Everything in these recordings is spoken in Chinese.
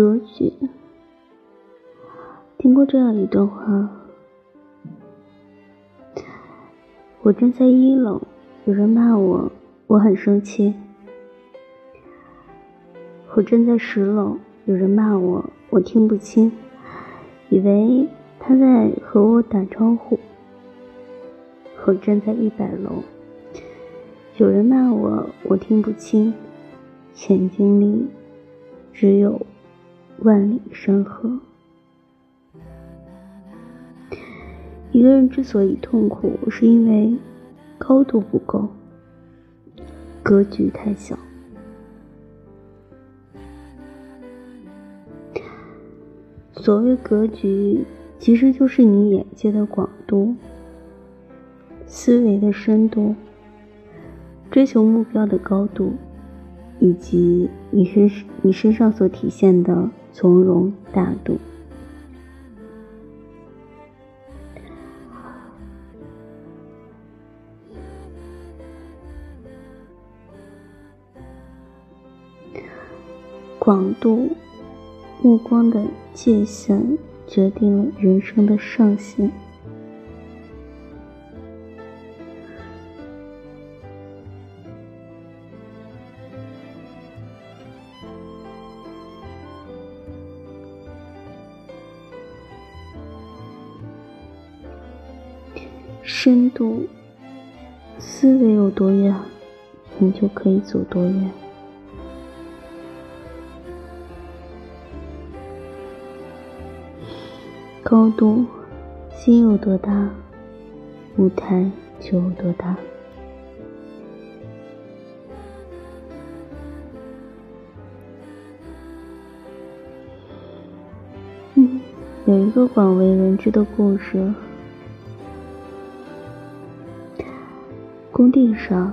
格局。听过这样一段话：我站在一楼，有人骂我，我很生气；我站在十楼，有人骂我，我听不清，以为他在和我打招呼；我站在一百楼，有人骂我，我听不清，眼睛里只有万里山河。一个人之所以痛苦，是因为高度不够，格局太小。所谓格局，其实就是你眼界的广度、思维的深度、追求目标的高度，以及你身你身上所体现的从容大度。广度，目光的界限决定了人生的上限。深度，思维有多远，你就可以走多远。高度，心有多大，舞台就有多大。有一个广为人知的故事：工地上，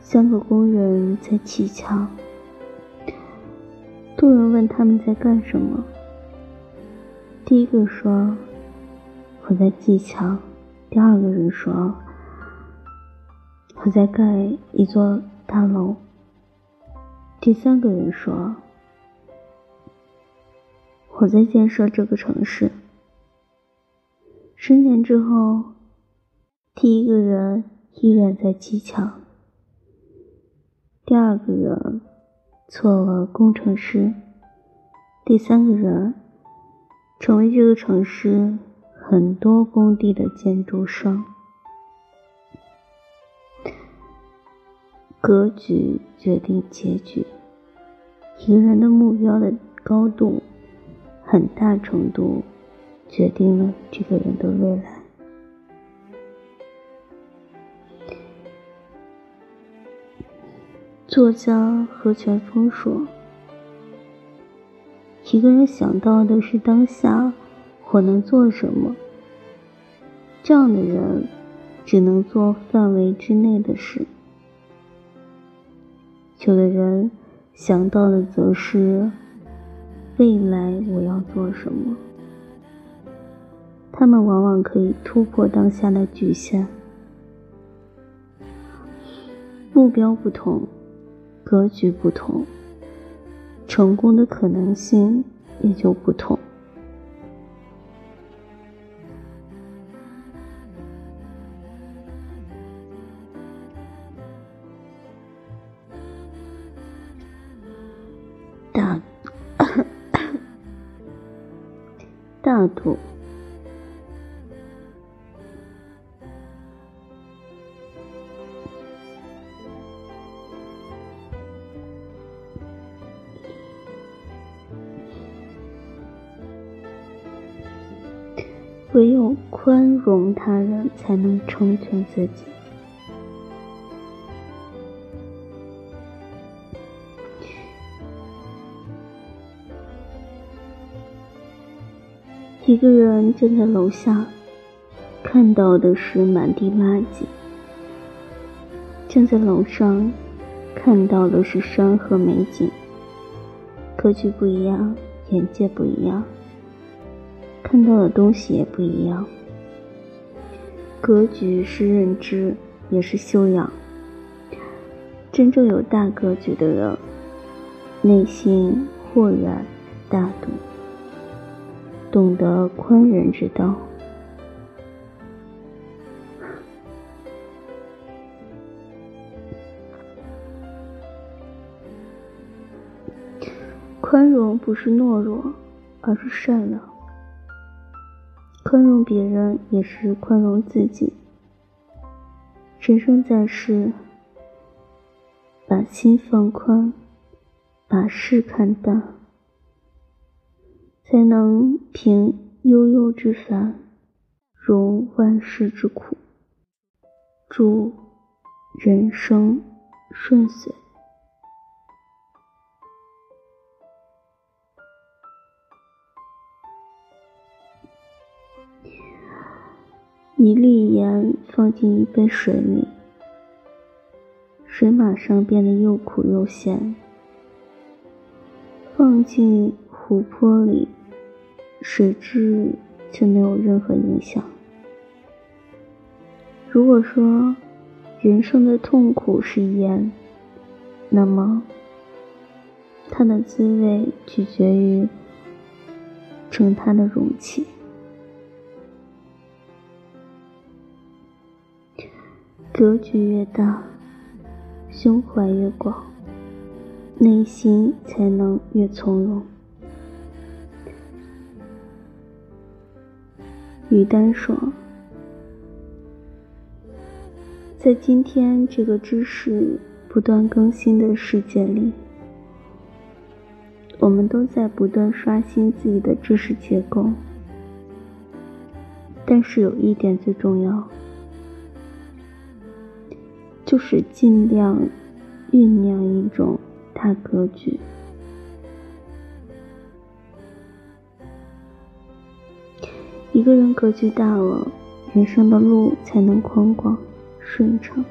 三个工人在砌墙，路人问他们在干什么。第一个说我在砌墙，第二个人说我在盖一座大楼，第三个人说我在建设这个城市。十年之后，第一个人依然在砌墙，第二个人做了工程师，第三个人。成为这个城市很多工地的建筑商，格局决定结局。一个人的目标的高度，很大程度决定了这个人的未来。作家何全峰说。一个人想到的是当下我能做什么，这样的人只能做范围之内的事。有的人想到的则是未来我要做什么，他们往往可以突破当下的局限。目标不同，格局不同。成功的可能性也就不同。大 大度。唯有宽容他人，才能成全自己。一个人站在楼下，看到的是满地垃圾；站在楼上，看到的是山河美景。格局不一样，眼界不一样。看到的东西也不一样。格局是认知，也是修养。真正有大格局的人，内心豁然大度，懂得宽仁之道。宽容不是懦弱，而是善良。宽容别人也是宽容自己。人生在世，把心放宽，把事看淡，才能平悠悠之烦，容万事之苦，祝人生顺遂。一粒盐放进一杯水里，水马上变得又苦又咸；放进湖泊里，水质却没有任何影响。如果说人生的痛苦是盐，那么它的滋味取决于盛它的容器。格局越大，胸怀越广，内心才能越从容。于丹说：“在今天这个知识不断更新的世界里，我们都在不断刷新自己的知识结构。但是有一点最重要。”就是尽量酝酿一种大格局。一个人格局大了，人生的路才能宽广顺畅。